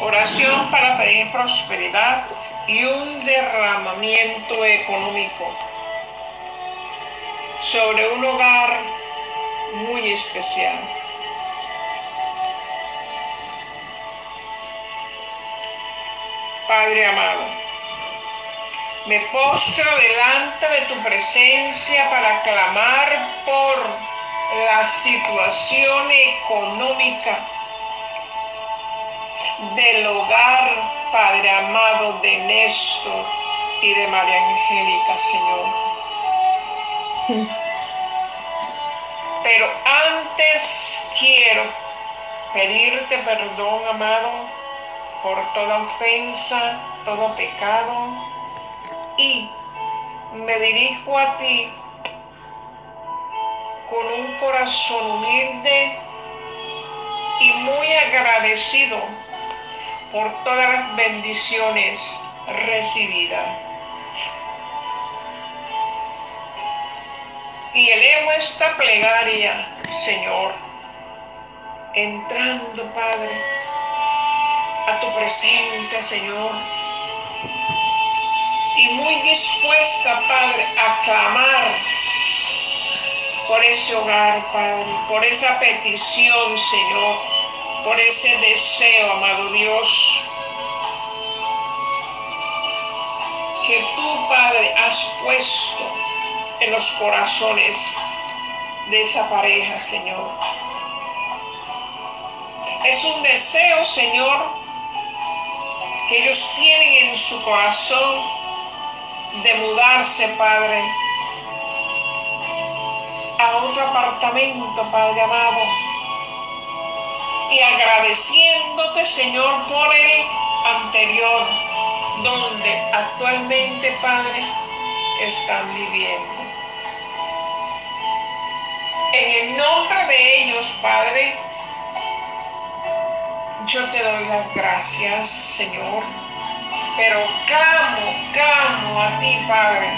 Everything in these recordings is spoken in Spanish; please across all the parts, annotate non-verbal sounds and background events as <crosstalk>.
Oración para pedir prosperidad y un derramamiento económico sobre un hogar muy especial. Padre amado, me postro delante de tu presencia para clamar por la situación económica del hogar, Padre amado, de Néstor y de María Angélica, Señor. <laughs> Pero antes quiero pedirte perdón, amado, por toda ofensa, todo pecado, y me dirijo a ti con un corazón humilde y muy agradecido por todas las bendiciones recibidas. Y elevo esta plegaria, Señor, entrando, Padre, a tu presencia, Señor. Y muy dispuesta, Padre, a clamar por ese hogar, Padre, por esa petición, Señor por ese deseo, amado Dios, que tú, Padre, has puesto en los corazones de esa pareja, Señor. Es un deseo, Señor, que ellos tienen en su corazón de mudarse, Padre, a otro apartamento, Padre amado y agradeciéndote, Señor, por el anterior, donde actualmente, Padre, están viviendo. En el nombre de ellos, Padre, yo te doy las gracias, Señor, pero clamo, clamo a ti, Padre,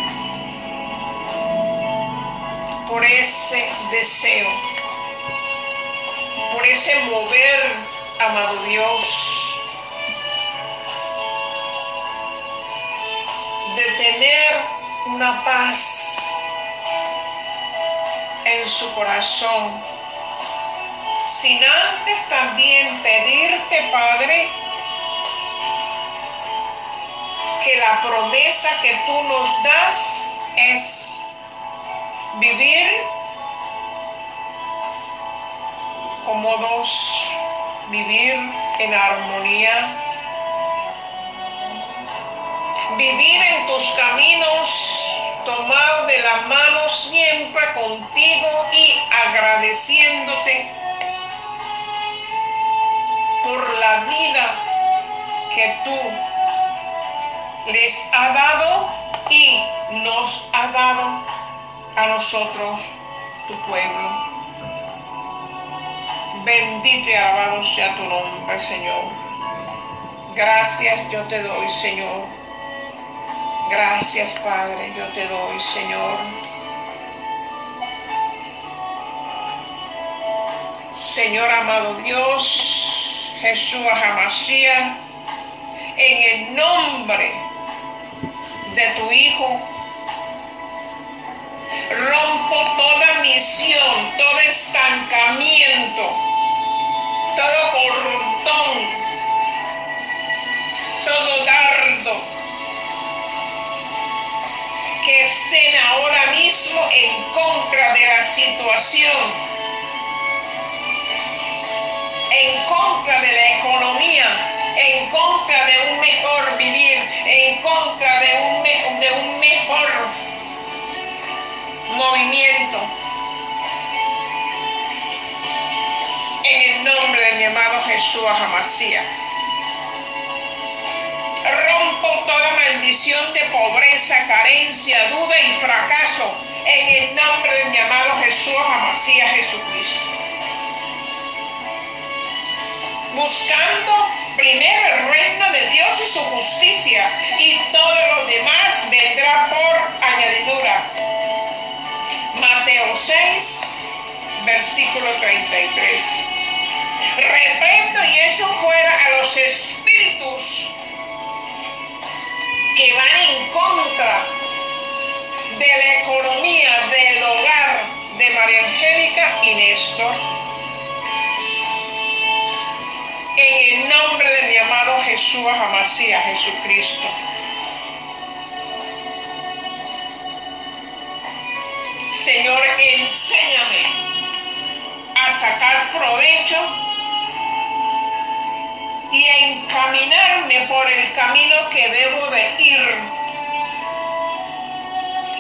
por ese deseo por ese mover, amado Dios, de tener una paz en su corazón, sin antes también pedirte, Padre, que la promesa que tú nos das es vivir cómodos, vivir en armonía, vivir en tus caminos, tomar de la mano siempre contigo y agradeciéndote por la vida que tú les has dado y nos ha dado a nosotros, tu pueblo. Bendito y alabado sea tu nombre, Señor. Gracias yo te doy, Señor. Gracias, Padre, yo te doy, Señor. Señor amado Dios, Jesús Amasía, en el nombre de tu Hijo, rompo toda misión, todo estancamiento que estén ahora mismo en contra de la situación, en contra de la economía, en contra de un mejor vivir, en contra de un, de un mejor movimiento. en el nombre de mi amado Jesús Amasía. Toda maldición de pobreza, carencia, duda y fracaso en el nombre de mi amado Jesús Amasía Jesucristo. Buscando primero el reino de Dios y su justicia y todo lo demás vendrá por añadidura. Mateo 6, versículo 33. Reprendo y echo fuera a los espíritus que van en contra de la economía del hogar de María Angélica y Néstor. En el nombre de mi amado Jesús Amasía, Jesucristo. Señor, enséñame a sacar provecho y encaminarme por el camino que debo de ir.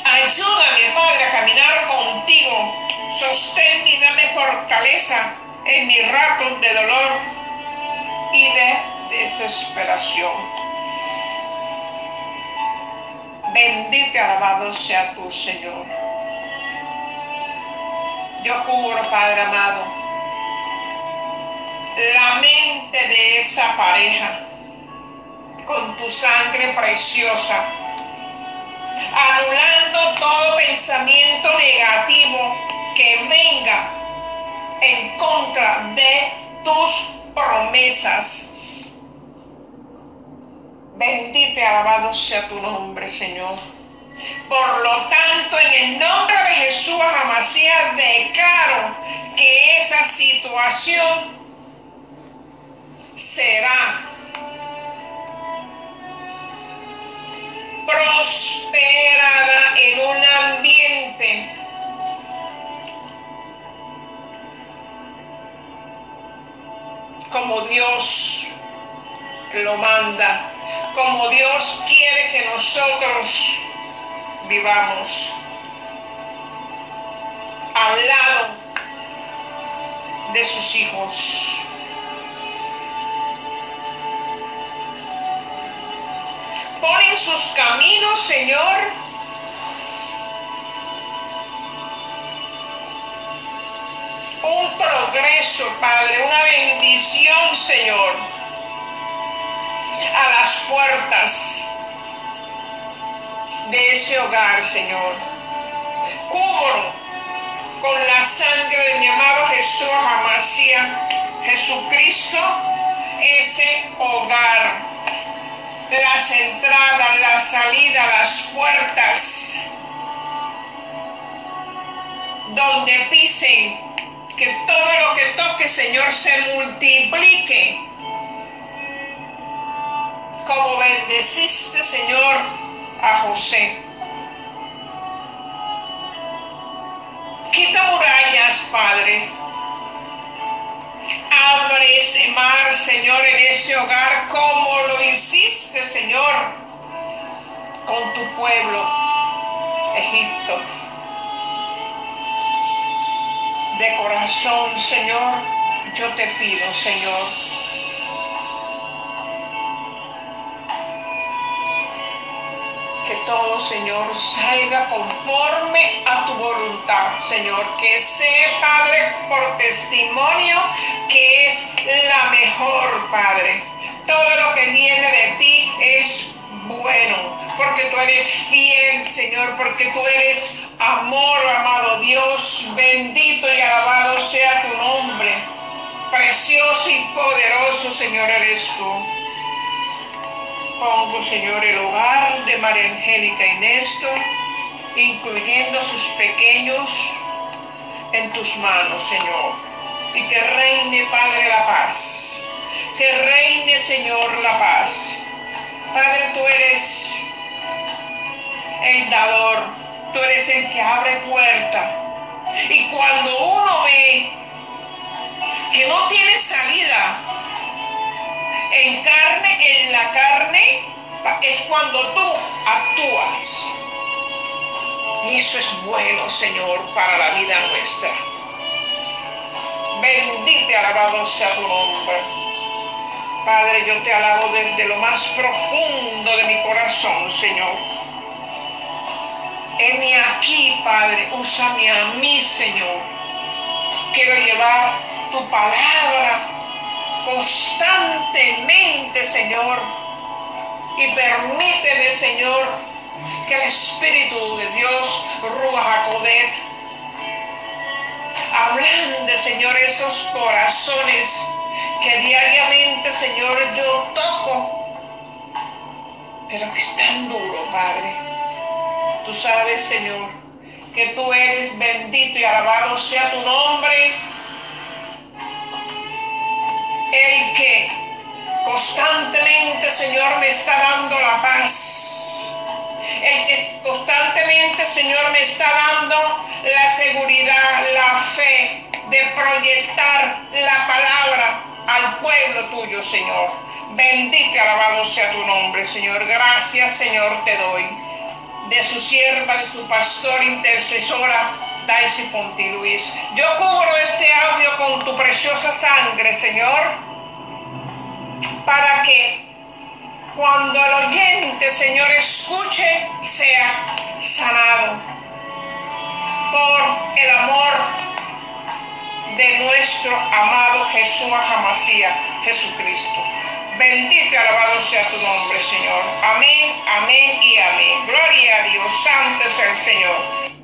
Ayúdame, Padre, a caminar contigo. Sosténme y dame fortaleza en mis ratos de dolor y de desesperación. Bendito y alabado sea tu Señor. Yo cubro, Padre amado, la mente de esa pareja con tu sangre preciosa, anulando todo pensamiento negativo que venga en contra de tus promesas. Bendito y alabado sea tu nombre, Señor. Por lo tanto, en el nombre de Jesús Amasías declaro que esa situación será prosperada en un ambiente como Dios lo manda, como Dios quiere que nosotros vivamos al lado de sus hijos. Sus caminos, Señor, un progreso, Padre, una bendición, Señor, a las puertas de ese hogar, Señor. Cubro con la sangre de mi amado Jesús Amasía, Jesucristo, ese hogar. Las entradas, la salida, las puertas, donde pisen, que todo lo que toque, Señor, se multiplique. Como bendeciste, Señor, a José. Quita murallas, Padre. Abre ese mar, Señor, en ese hogar como lo hiciste, con tu pueblo, Egipto. De corazón, Señor, yo te pido, Señor, todo, Señor, salga conforme a tu voluntad, Señor. Que sea, Padre, por testimonio que es la mejor, Padre. Todo lo que viene de ti es bueno, porque tú eres fiel, Señor, porque tú eres amor, amado Dios. Bendito y alabado sea tu nombre. Precioso y poderoso, Señor, eres tú. Pongo, Señor, el hogar de María Angélica y Néstor, incluyendo sus pequeños, en tus manos, Señor. Y que reine, Padre, la paz. Que reine, Señor, la paz. Padre, tú eres el dador. Tú eres el que abre puerta. Y cuando uno ve que no tiene salida, en carne, en la carne, es cuando tú actúas. Y eso es bueno, Señor, para la vida nuestra. Bendito y alabado sea tu nombre. Padre, yo te alabo desde lo más profundo de mi corazón, Señor. Heme aquí, Padre, úsame a mí, Señor. Quiero llevar tu palabra constantemente, Señor. Y permíteme, Señor, que el Espíritu de Dios, Ruach Hablando, Señor, esos corazones que diariamente, Señor, yo toco, pero que es tan duro, Padre. Tú sabes, Señor, que tú eres bendito y alabado sea tu nombre. El que constantemente, Señor, me está dando la paz. El que constantemente, Señor, me está dando la seguridad, la fe de proyectar la palabra al pueblo tuyo, Señor. Bendito y alabado sea tu nombre, Señor. Gracias, Señor, te doy. De su sierva, de su pastor, intercesora, Daisy Ponti Luis. Yo cubro este audio con tu preciosa sangre, Señor para que cuando el oyente, Señor, escuche, sea sanado nuestro amado Jesús Jesucristo. Bendito y alabado sea tu nombre, Señor. Amén, amén y amén. Gloria a Dios. Santo es el Señor.